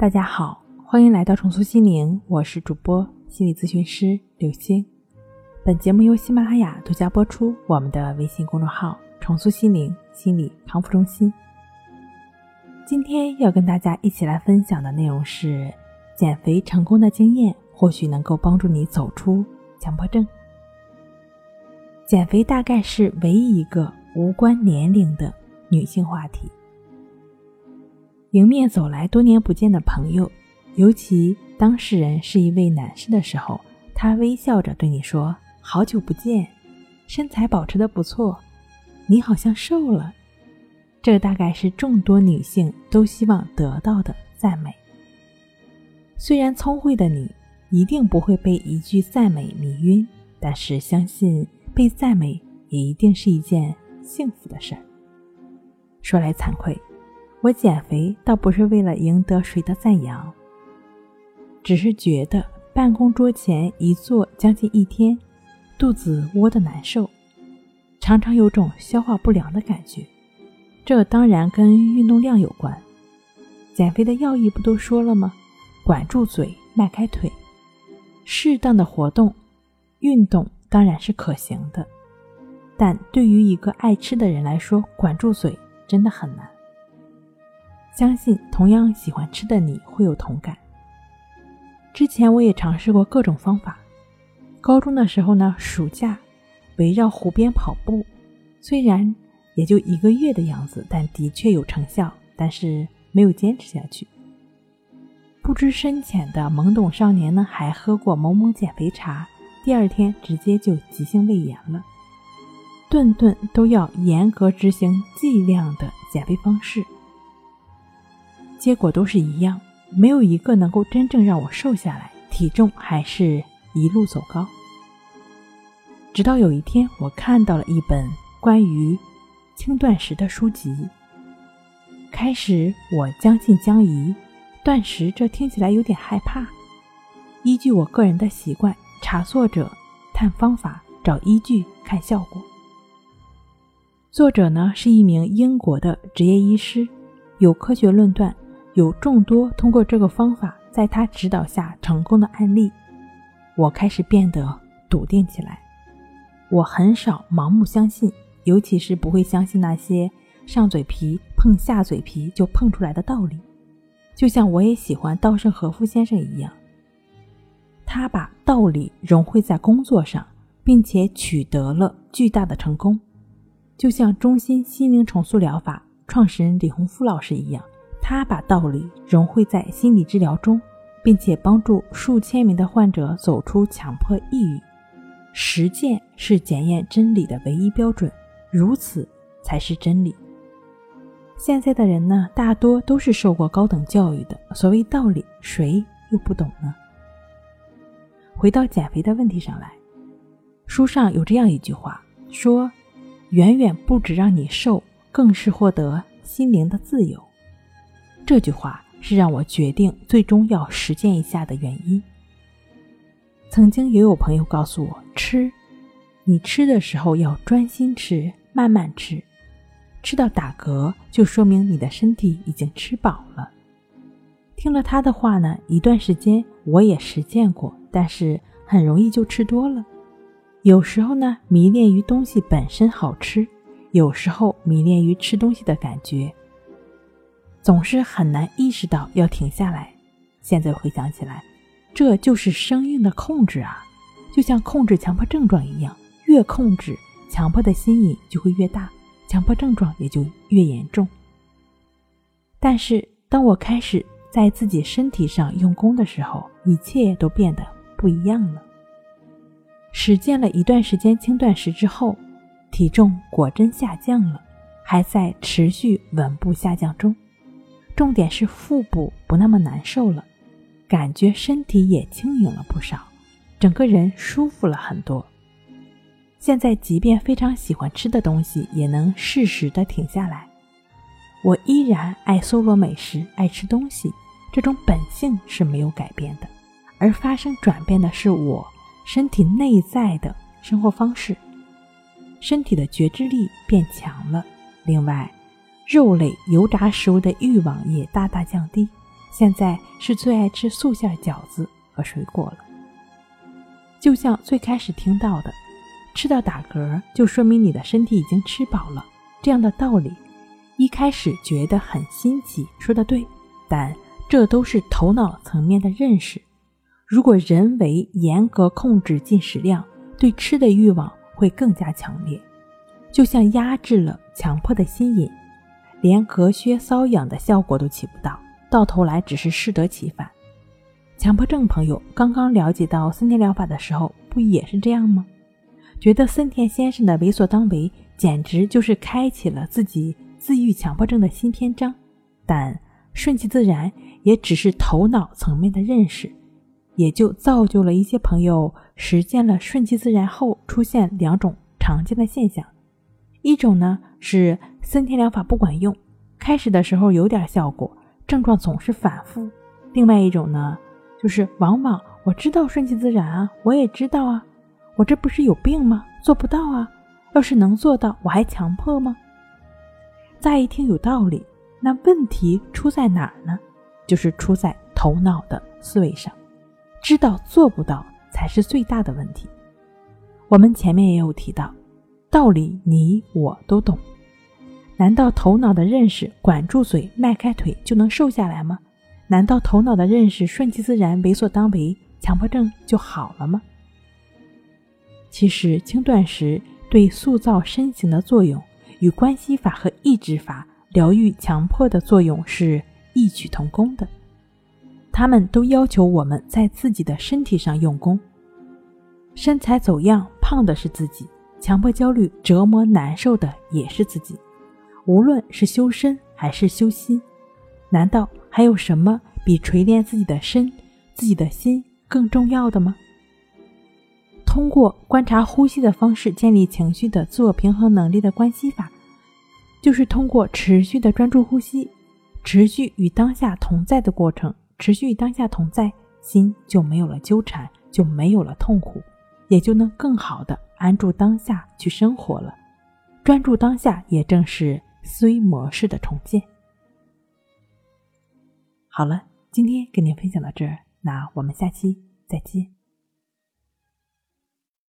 大家好，欢迎来到重塑心灵，我是主播心理咨询师刘星。本节目由喜马拉雅独家播出。我们的微信公众号“重塑心灵心理康复中心”。今天要跟大家一起来分享的内容是：减肥成功的经验，或许能够帮助你走出强迫症。减肥大概是唯一一个无关年龄的女性话题。迎面走来多年不见的朋友，尤其当事人是一位男士的时候，他微笑着对你说：“好久不见，身材保持的不错，你好像瘦了。”这大概是众多女性都希望得到的赞美。虽然聪慧的你一定不会被一句赞美迷晕，但是相信被赞美也一定是一件幸福的事儿。说来惭愧。我减肥倒不是为了赢得谁的赞扬，只是觉得办公桌前一坐将近一天，肚子窝得难受，常常有种消化不良的感觉。这当然跟运动量有关。减肥的要义不都说了吗？管住嘴，迈开腿，适当的活动、运动当然是可行的，但对于一个爱吃的人来说，管住嘴真的很难。相信同样喜欢吃的你会有同感。之前我也尝试过各种方法。高中的时候呢，暑假围绕湖边跑步，虽然也就一个月的样子，但的确有成效。但是没有坚持下去。不知深浅的懵懂少年呢，还喝过某某减肥茶，第二天直接就急性胃炎了。顿顿都要严格执行剂量的减肥方式。结果都是一样，没有一个能够真正让我瘦下来，体重还是一路走高。直到有一天，我看到了一本关于轻断食的书籍。开始我将信将疑，断食这听起来有点害怕。依据我个人的习惯，查作者、探方法、找依据、看效果。作者呢是一名英国的职业医师，有科学论断。有众多通过这个方法在他指导下成功的案例，我开始变得笃定起来。我很少盲目相信，尤其是不会相信那些上嘴皮碰下嘴皮就碰出来的道理。就像我也喜欢稻盛和夫先生一样，他把道理融汇在工作上，并且取得了巨大的成功。就像中心心灵重塑疗法创始人李洪福老师一样。他把道理融汇在心理治疗中，并且帮助数千名的患者走出强迫抑郁。实践是检验真理的唯一标准，如此才是真理。现在的人呢，大多都是受过高等教育的，所谓道理，谁又不懂呢？回到减肥的问题上来，书上有这样一句话说：“远远不止让你瘦，更是获得心灵的自由。”这句话是让我决定最终要实践一下的原因。曾经也有朋友告诉我，吃，你吃的时候要专心吃，慢慢吃，吃到打嗝就说明你的身体已经吃饱了。听了他的话呢，一段时间我也实践过，但是很容易就吃多了。有时候呢，迷恋于东西本身好吃，有时候迷恋于吃东西的感觉。总是很难意识到要停下来。现在回想起来，这就是生硬的控制啊，就像控制强迫症状一样，越控制，强迫的心瘾就会越大，强迫症状也就越严重。但是，当我开始在自己身体上用功的时候，一切都变得不一样了。实践了一段时间轻断食之后，体重果真下降了，还在持续稳步下降中。重点是腹部不那么难受了，感觉身体也轻盈了不少，整个人舒服了很多。现在即便非常喜欢吃的东西，也能适时的停下来。我依然爱搜罗美食，爱吃东西，这种本性是没有改变的，而发生转变的是我身体内在的生活方式，身体的觉知力变强了。另外。肉类、油炸食物的欲望也大大降低，现在是最爱吃素馅饺子和水果了。就像最开始听到的，吃到打嗝就说明你的身体已经吃饱了这样的道理，一开始觉得很新奇，说的对，但这都是头脑层面的认识。如果人为严格控制进食量，对吃的欲望会更加强烈，就像压制了强迫的心瘾，连隔靴搔痒的效果都起不到，到头来只是适得其反。强迫症朋友刚刚了解到森田疗法的时候，不也是这样吗？觉得森田先生的为所当为简直就是开启了自己自愈强迫症的新篇章。但顺其自然也只是头脑层面的认识，也就造就了一些朋友实践了顺其自然后出现两种常见的现象：一种呢是森田疗法不管用，开始的时候有点效果，症状总是反复；另外一种呢。就是往往我知道顺其自然啊，我也知道啊，我这不是有病吗？做不到啊！要是能做到，我还强迫吗？乍一听有道理，那问题出在哪儿呢？就是出在头脑的思维上，知道做不到才是最大的问题。我们前面也有提到，道理你我都懂，难道头脑的认识管住嘴、迈开腿就能瘦下来吗？难道头脑的认识顺其自然、为所当为，强迫症就好了吗？其实轻断食对塑造身形的作用，与关系法和抑制法疗愈强迫的作用是异曲同工的。他们都要求我们在自己的身体上用功。身材走样、胖的是自己，强迫焦虑折磨难受的也是自己。无论是修身还是修心。难道还有什么比锤炼自己的身、自己的心更重要的吗？通过观察呼吸的方式建立情绪的自我平衡能力的关系法，就是通过持续的专注呼吸，持续与当下同在的过程，持续与当下同在，心就没有了纠缠，就没有了痛苦，也就能更好的安住当下去生活了。专注当下，也正是思维模式的重建。好了，今天跟您分享到这儿，那我们下期再见。